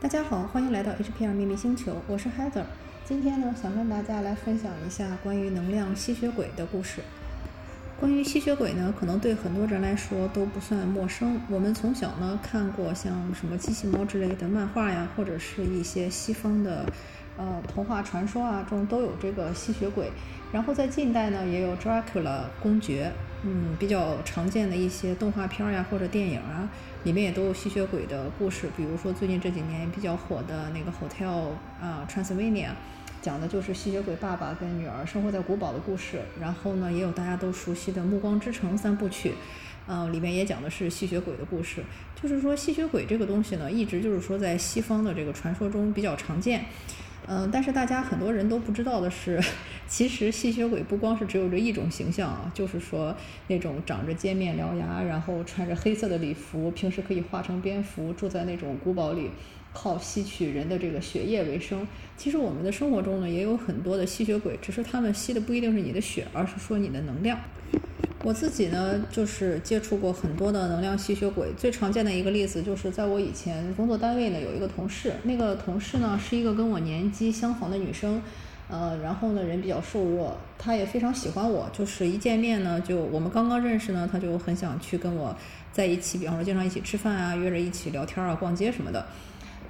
大家好，欢迎来到 HPR 秘密星球，我是 Heather。今天呢，想跟大家来分享一下关于能量吸血鬼的故事。关于吸血鬼呢，可能对很多人来说都不算陌生。我们从小呢看过像什么机器猫之类的漫画呀，或者是一些西方的呃童话传说啊中都有这个吸血鬼。然后在近代呢，也有 Dracula 公爵，嗯，比较常见的一些动画片呀或者电影啊，里面也都有吸血鬼的故事。比如说最近这几年比较火的那个 Hotel 啊 Transylvania。讲的就是吸血鬼爸爸跟女儿生活在古堡的故事，然后呢，也有大家都熟悉的《暮光之城》三部曲，嗯，里面也讲的是吸血鬼的故事。就是说，吸血鬼这个东西呢，一直就是说在西方的这个传说中比较常见，嗯，但是大家很多人都不知道的是，其实吸血鬼不光是只有这一种形象啊，就是说那种长着尖面獠牙，然后穿着黑色的礼服，平时可以化成蝙蝠，住在那种古堡里。靠吸取人的这个血液为生。其实我们的生活中呢，也有很多的吸血鬼，只是他们吸的不一定是你的血，而是说你的能量。我自己呢，就是接触过很多的能量吸血鬼。最常见的一个例子，就是在我以前工作单位呢，有一个同事，那个同事呢是一个跟我年纪相仿的女生，呃，然后呢人比较瘦弱，她也非常喜欢我，就是一见面呢，就我们刚刚认识呢，她就很想去跟我在一起，比方说经常一起吃饭啊，约着一起聊天啊，逛街什么的。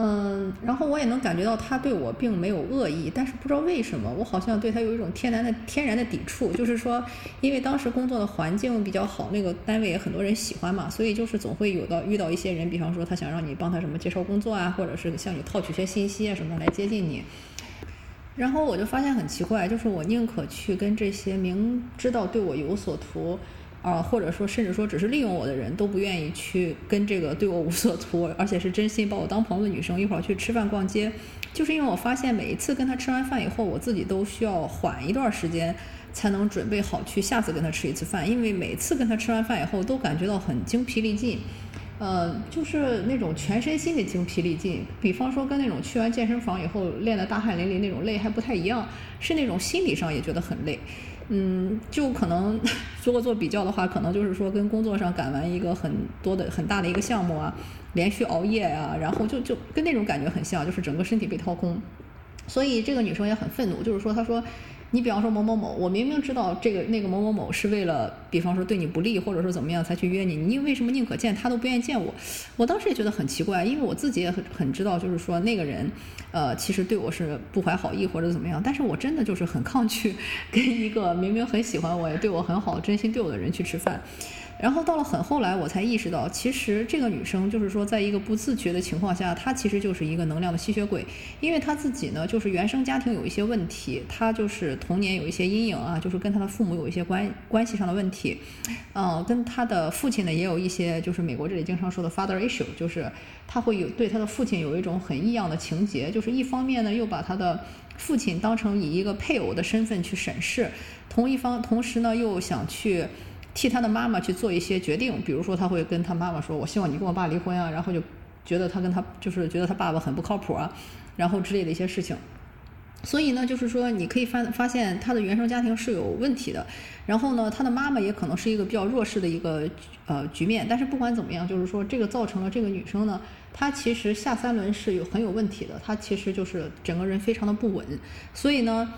嗯，然后我也能感觉到他对我并没有恶意，但是不知道为什么，我好像对他有一种天然的天然的抵触。就是说，因为当时工作的环境比较好，那个单位也很多人喜欢嘛，所以就是总会有到遇到一些人，比方说他想让你帮他什么介绍工作啊，或者是向你套取些信息啊什么来接近你。然后我就发现很奇怪，就是我宁可去跟这些明知道对我有所图。啊，或者说，甚至说，只是利用我的人都不愿意去跟这个对我无所图，而且是真心把我当朋友的女生一块儿去吃饭逛街，就是因为我发现每一次跟她吃完饭以后，我自己都需要缓一段时间，才能准备好去下次跟她吃一次饭，因为每次跟她吃完饭以后，都感觉到很精疲力尽，呃，就是那种全身心的精疲力尽。比方说，跟那种去完健身房以后练得大汗淋漓那种累还不太一样，是那种心理上也觉得很累。嗯，就可能 如果做比较的话，可能就是说跟工作上赶完一个很多的很大的一个项目啊，连续熬夜啊，然后就就跟那种感觉很像，就是整个身体被掏空。所以这个女生也很愤怒，就是说她说。你比方说某某某，我明明知道这个那个某某某是为了，比方说对你不利，或者说怎么样才去约你，你为什么宁可见他都不愿意见我？我当时也觉得很奇怪，因为我自己也很很知道，就是说那个人，呃，其实对我是不怀好意或者怎么样，但是我真的就是很抗拒 跟一个明明很喜欢我也对我很好、真心对我的人去吃饭。然后到了很后来，我才意识到，其实这个女生就是说，在一个不自觉的情况下，她其实就是一个能量的吸血鬼，因为她自己呢，就是原生家庭有一些问题，她就是童年有一些阴影啊，就是跟她的父母有一些关关系上的问题，嗯，跟她的父亲呢也有一些，就是美国这里经常说的 father issue，就是她会有对她的父亲有一种很异样的情节，就是一方面呢又把她的父亲当成以一个配偶的身份去审视，同一方同时呢又想去。替他的妈妈去做一些决定，比如说他会跟他妈妈说：“我希望你跟我爸离婚啊。”然后就觉得他跟他就是觉得他爸爸很不靠谱啊，然后之类的一些事情。所以呢，就是说你可以发发现他的原生家庭是有问题的，然后呢，他的妈妈也可能是一个比较弱势的一个呃局面。但是不管怎么样，就是说这个造成了这个女生呢，她其实下三轮是有很有问题的，她其实就是整个人非常的不稳。所以呢。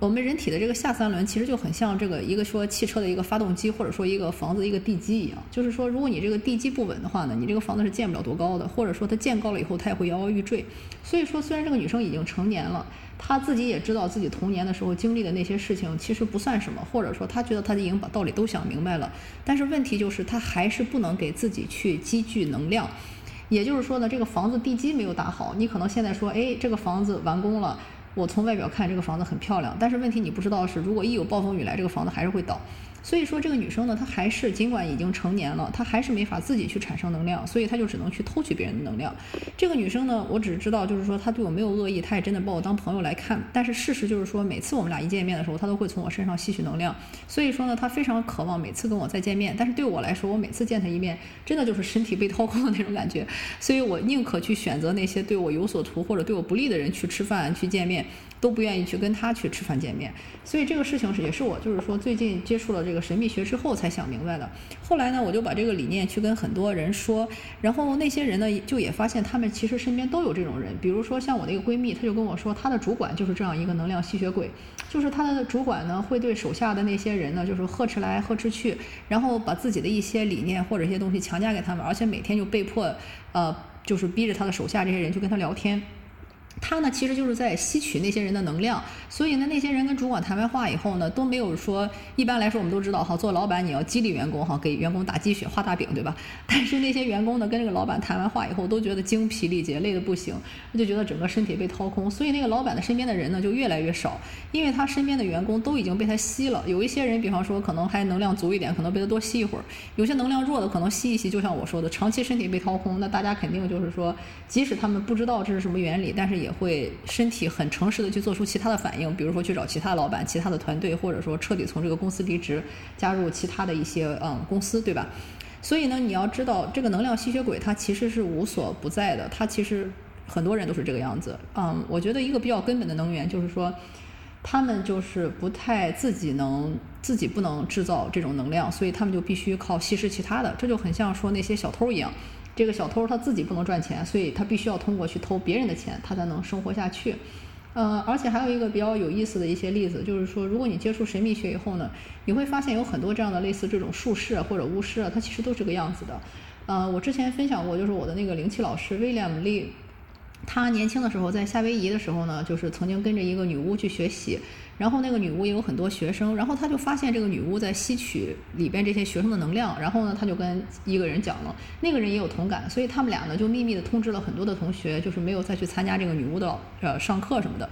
我们人体的这个下三轮其实就很像这个一个说汽车的一个发动机，或者说一个房子的一个地基一样。就是说，如果你这个地基不稳的话呢，你这个房子是建不了多高的，或者说它建高了以后，它也会摇摇欲坠。所以说，虽然这个女生已经成年了，她自己也知道自己童年的时候经历的那些事情其实不算什么，或者说她觉得她已经把道理都想明白了。但是问题就是，她还是不能给自己去积聚能量。也就是说呢，这个房子地基没有打好，你可能现在说，哎，这个房子完工了。我从外表看这个房子很漂亮，但是问题你不知道是，如果一有暴风雨来，这个房子还是会倒。所以说，这个女生呢，她还是尽管已经成年了，她还是没法自己去产生能量，所以她就只能去偷取别人的能量。这个女生呢，我只知道就是说她对我没有恶意，她也真的把我当朋友来看。但是事实就是说，每次我们俩一见面的时候，她都会从我身上吸取能量。所以说呢，她非常渴望每次跟我再见面。但是对我来说，我每次见她一面，真的就是身体被掏空的那种感觉。所以我宁可去选择那些对我有所图或者对我不利的人去吃饭去见面，都不愿意去跟他去吃饭见面。所以这个事情是也是我就是说最近接触了这个神秘学之后才想明白的。后来呢，我就把这个理念去跟很多人说，然后那些人呢就也发现他们其实身边都有这种人，比如说像我那个闺蜜，她就跟我说，她的主管就是这样一个能量吸血鬼，就是她的主管呢会对手下的那些人呢就是呵斥来呵斥去，然后把自己的一些理念或者一些东西强加给他们，而且每天就被迫呃就是逼着他的手下这些人去跟他聊天。他呢，其实就是在吸取那些人的能量，所以呢，那些人跟主管谈完话以后呢，都没有说，一般来说我们都知道哈，做老板你要激励员工哈，给员工打鸡血、画大饼，对吧？但是那些员工呢，跟这个老板谈完话以后，都觉得精疲力竭，累得不行，就觉得整个身体被掏空，所以那个老板的身边的人呢，就越来越少，因为他身边的员工都已经被他吸了。有一些人，比方说可能还能量足一点，可能被他多吸一会儿；有些能量弱的，可能吸一吸，就像我说的，长期身体被掏空，那大家肯定就是说，即使他们不知道这是什么原理，但是也也会身。体很诚实的去做出其他的反应，比如说去找其他老板、其他的团队，或者说彻底从这个公司离职，加入其他的一些嗯公司，对吧？所以呢，你要知道这个能量吸血鬼它其实是无所不在的，它其实很多人都是这个样子。嗯，我觉得一个比较根本的能源就是说，他们就是不太自己能自己不能制造这种能量，所以他们就必须靠吸食其他的，这就很像说那些小偷一样。这个小偷他自己不能赚钱，所以他必须要通过去偷别人的钱，他才能生活下去。呃，而且还有一个比较有意思的一些例子，就是说，如果你接触神秘学以后呢，你会发现有很多这样的类似这种术士或者巫师啊，他其实都是个样子的。呃，我之前分享过，就是我的那个灵气老师威廉姆利。他年轻的时候在夏威夷的时候呢，就是曾经跟着一个女巫去学习，然后那个女巫也有很多学生，然后他就发现这个女巫在吸取里边这些学生的能量，然后呢，他就跟一个人讲了，那个人也有同感，所以他们俩呢就秘密的通知了很多的同学，就是没有再去参加这个女巫的呃上课什么的。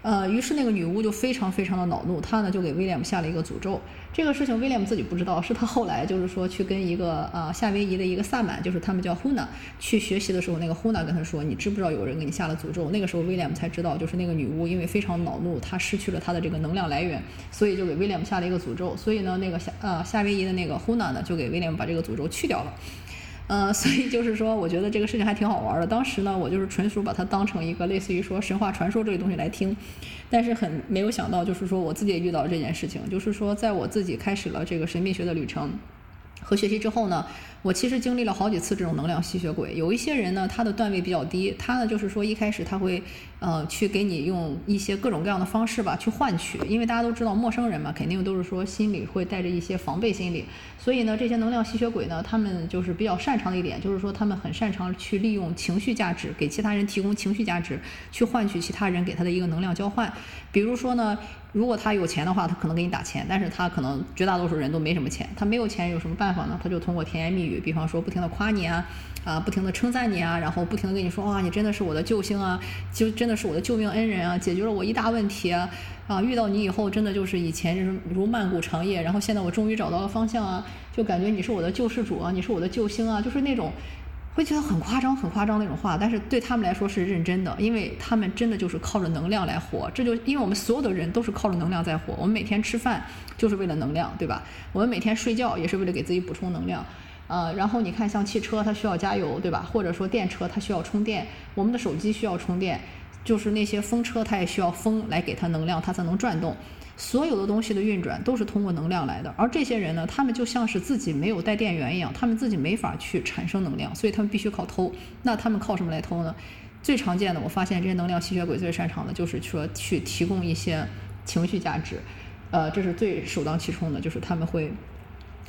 呃，于是那个女巫就非常非常的恼怒，她呢就给威廉姆下了一个诅咒。这个事情威廉姆自己不知道，是他后来就是说去跟一个呃夏威夷的一个萨满，就是他们叫 Huna 去学习的时候，那个 Huna 跟他说，你知不知道有人给你下了诅咒？那个时候威廉姆才知道，就是那个女巫因为非常恼怒，她失去了她的这个能量来源，所以就给威廉姆下了一个诅咒。所以呢，那个夏呃夏威夷的那个 Huna 呢就给威廉姆把这个诅咒去掉了。呃，所以就是说，我觉得这个事情还挺好玩的。当时呢，我就是纯属把它当成一个类似于说神话传说这个东西来听，但是很没有想到，就是说我自己也遇到了这件事情。就是说，在我自己开始了这个神秘学的旅程和学习之后呢。我其实经历了好几次这种能量吸血鬼。有一些人呢，他的段位比较低，他呢就是说一开始他会，呃，去给你用一些各种各样的方式吧，去换取。因为大家都知道陌生人嘛，肯定都是说心里会带着一些防备心理。所以呢，这些能量吸血鬼呢，他们就是比较擅长的一点，就是说他们很擅长去利用情绪价值，给其他人提供情绪价值，去换取其他人给他的一个能量交换。比如说呢，如果他有钱的话，他可能给你打钱，但是他可能绝大多数人都没什么钱，他没有钱有什么办法呢？他就通过甜言蜜语。比方说，不停的夸你啊，啊，不停的称赞你啊，然后不停的跟你说，哇，你真的是我的救星啊，就真的是我的救命恩人啊，解决了我一大问题啊，啊，遇到你以后，真的就是以前就是如漫谷长夜，然后现在我终于找到了方向啊，就感觉你是我的救世主啊，你是我的救星啊，就是那种会觉得很夸张、很夸张那种话，但是对他们来说是认真的，因为他们真的就是靠着能量来活，这就因为我们所有的人都是靠着能量在活，我们每天吃饭就是为了能量，对吧？我们每天睡觉也是为了给自己补充能量。呃，然后你看，像汽车它需要加油，对吧？或者说电车它需要充电，我们的手机需要充电，就是那些风车它也需要风来给它能量，它才能转动。所有的东西的运转都是通过能量来的。而这些人呢，他们就像是自己没有带电源一样，他们自己没法去产生能量，所以他们必须靠偷。那他们靠什么来偷呢？最常见的，我发现这些能量吸血鬼最擅长的就是说去提供一些情绪价值，呃，这是最首当其冲的，就是他们会。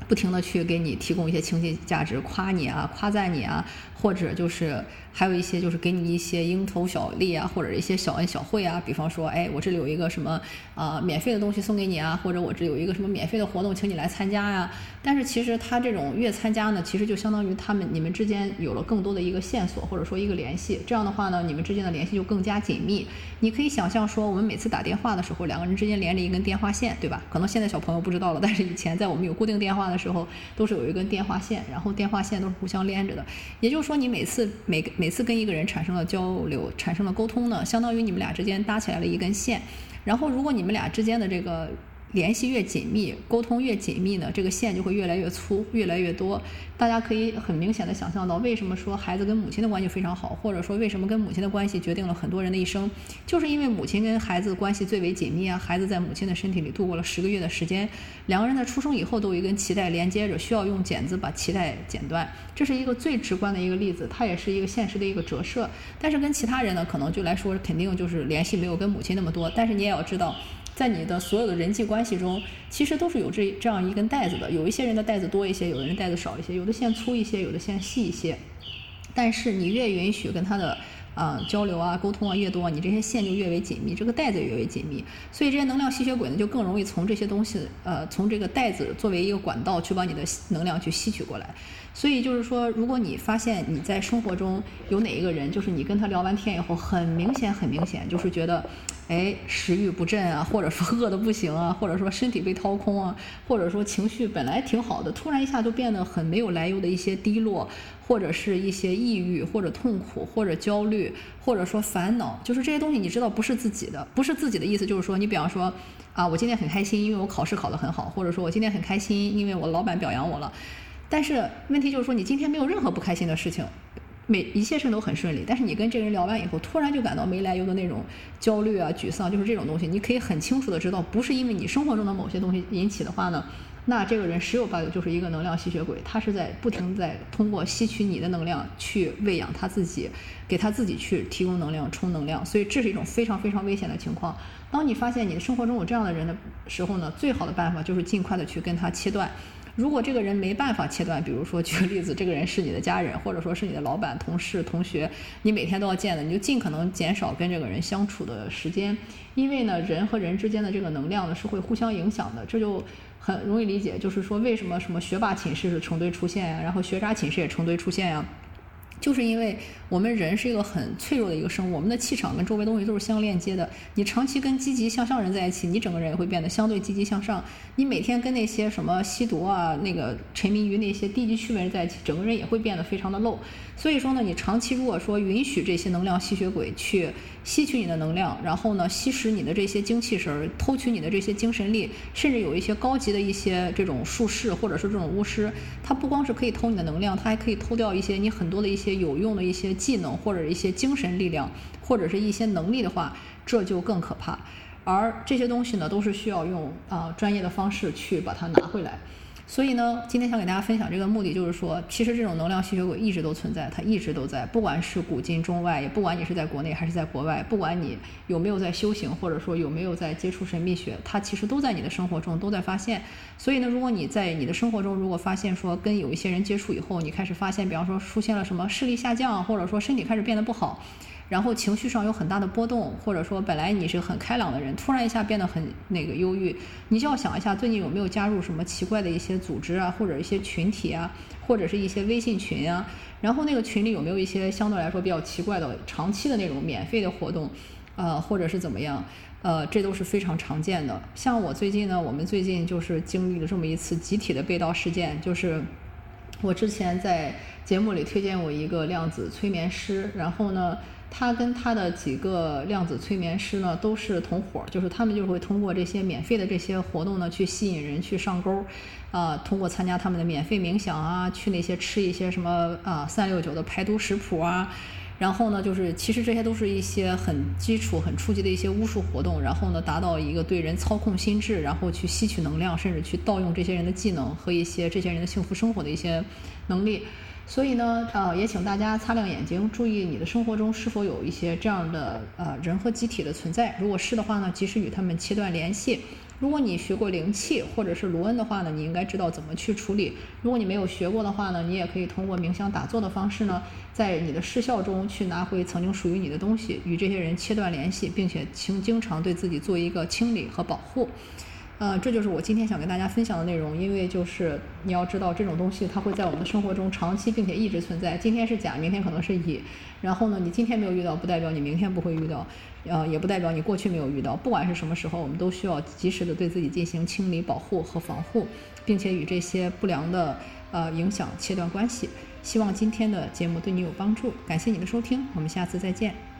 不停的去给你提供一些情绪价值，夸你啊，夸赞你啊，或者就是还有一些就是给你一些蝇头小利啊，或者一些小恩小惠啊。比方说，哎，我这里有一个什么啊免费的东西送给你啊，或者我这有一个什么免费的活动，请你来参加呀。但是其实他这种越参加呢，其实就相当于他们你们之间有了更多的一个线索，或者说一个联系。这样的话呢，你们之间的联系就更加紧密。你可以想象说，我们每次打电话的时候，两个人之间连着一根电话线，对吧？可能现在小朋友不知道了，但是以前在我们有固定电话的时候，都是有一根电话线，然后电话线都是互相连着的。也就是说，你每次每每次跟一个人产生了交流、产生了沟通呢，相当于你们俩之间搭起来了一根线。然后，如果你们俩之间的这个联系越紧密，沟通越紧密呢，这个线就会越来越粗，越来越多。大家可以很明显的想象到，为什么说孩子跟母亲的关系非常好，或者说为什么跟母亲的关系决定了很多人的一生，就是因为母亲跟孩子关系最为紧密啊。孩子在母亲的身体里度过了十个月的时间，两个人在出生以后都有一根脐带连接着，需要用剪子把脐带剪断。这是一个最直观的一个例子，它也是一个现实的一个折射。但是跟其他人呢，可能就来说肯定就是联系没有跟母亲那么多。但是你也要知道。在你的所有的人际关系中，其实都是有这这样一根带子的。有一些人的带子多一些，有的人带子少一些，有的线粗一些，有的线细一些。但是你越允许跟他的啊交流啊沟通啊越多，你这些线就越为紧密，这个带子越为紧密。所以这些能量吸血鬼呢，就更容易从这些东西呃从这个带子作为一个管道去把你的能量去吸取过来。所以就是说，如果你发现你在生活中有哪一个人，就是你跟他聊完天以后，很明显很明显，就是觉得。哎，食欲不振啊，或者说 饿得不行啊，或者说身体被掏空啊，或者说情绪本来挺好的，突然一下就变得很没有来由的一些低落，或者是一些抑郁，或者痛苦，或者焦虑，或者说烦恼，就是这些东西，你知道不是自己的，不是自己的意思，就是说，你比方说，啊，我今天很开心，因为我考试考得很好，或者说我今天很开心，因为我老板表扬我了，但是问题就是说，你今天没有任何不开心的事情。每一切事都很顺利，但是你跟这个人聊完以后，突然就感到没来由的那种焦虑啊、沮丧，就是这种东西，你可以很清楚的知道，不是因为你生活中的某些东西引起的话呢，那这个人十有八九就是一个能量吸血鬼，他是在不停在通过吸取你的能量去喂养他自己，给他自己去提供能量、充能量，所以这是一种非常非常危险的情况。当你发现你的生活中有这样的人的时候呢，最好的办法就是尽快的去跟他切断。如果这个人没办法切断，比如说举个例子，这个人是你的家人，或者说是你的老板、同事、同学，你每天都要见的，你就尽可能减少跟这个人相处的时间，因为呢，人和人之间的这个能量呢是会互相影响的，这就很容易理解，就是说为什么什么学霸寝室是成堆出现呀，然后学渣寝室也成堆出现呀。就是因为我们人是一个很脆弱的一个生物，我们的气场跟周围东西都是相链接的。你长期跟积极向上人在一起，你整个人也会变得相对积极向上。你每天跟那些什么吸毒啊、那个沉迷于那些低级趣味人在一起，整个人也会变得非常的 low。所以说呢，你长期如果说允许这些能量吸血鬼去吸取你的能量，然后呢吸食你的这些精气神，偷取你的这些精神力，甚至有一些高级的一些这种术士或者是这种巫师，他不光是可以偷你的能量，他还可以偷掉一些你很多的一些有用的一些技能或者一些精神力量或者是一些能力的话，这就更可怕。而这些东西呢，都是需要用啊专业的方式去把它拿回来。所以呢，今天想给大家分享这个目的，就是说，其实这种能量吸血鬼一直都存在，它一直都在，不管是古今中外，也不管你是在国内还是在国外，不管你有没有在修行，或者说有没有在接触神秘学，它其实都在你的生活中都在发现。所以呢，如果你在你的生活中，如果发现说跟有一些人接触以后，你开始发现，比方说出现了什么视力下降，或者说身体开始变得不好。然后情绪上有很大的波动，或者说本来你是很开朗的人，突然一下变得很那个忧郁，你就要想一下最近有没有加入什么奇怪的一些组织啊，或者一些群体啊，或者是一些微信群啊，然后那个群里有没有一些相对来说比较奇怪的长期的那种免费的活动，呃，或者是怎么样，呃，这都是非常常见的。像我最近呢，我们最近就是经历了这么一次集体的被盗事件，就是我之前在节目里推荐过一个量子催眠师，然后呢。他跟他的几个量子催眠师呢，都是同伙，就是他们就会通过这些免费的这些活动呢，去吸引人去上钩，啊，通过参加他们的免费冥想啊，去那些吃一些什么啊三六九的排毒食谱啊，然后呢，就是其实这些都是一些很基础、很初级的一些巫术活动，然后呢，达到一个对人操控心智，然后去吸取能量，甚至去盗用这些人的技能和一些这些人的幸福生活的一些能力。所以呢，呃，也请大家擦亮眼睛，注意你的生活中是否有一些这样的呃人和机体的存在。如果是的话呢，及时与他们切断联系。如果你学过灵气或者是卢恩的话呢，你应该知道怎么去处理。如果你没有学过的话呢，你也可以通过冥想打坐的方式呢，在你的视效中去拿回曾经属于你的东西，与这些人切断联系，并且经经常对自己做一个清理和保护。呃，这就是我今天想跟大家分享的内容。因为就是你要知道，这种东西它会在我们的生活中长期并且一直存在。今天是甲，明天可能是乙。然后呢，你今天没有遇到，不代表你明天不会遇到，呃，也不代表你过去没有遇到。不管是什么时候，我们都需要及时的对自己进行清理、保护和防护，并且与这些不良的呃影响切断关系。希望今天的节目对你有帮助，感谢你的收听，我们下次再见。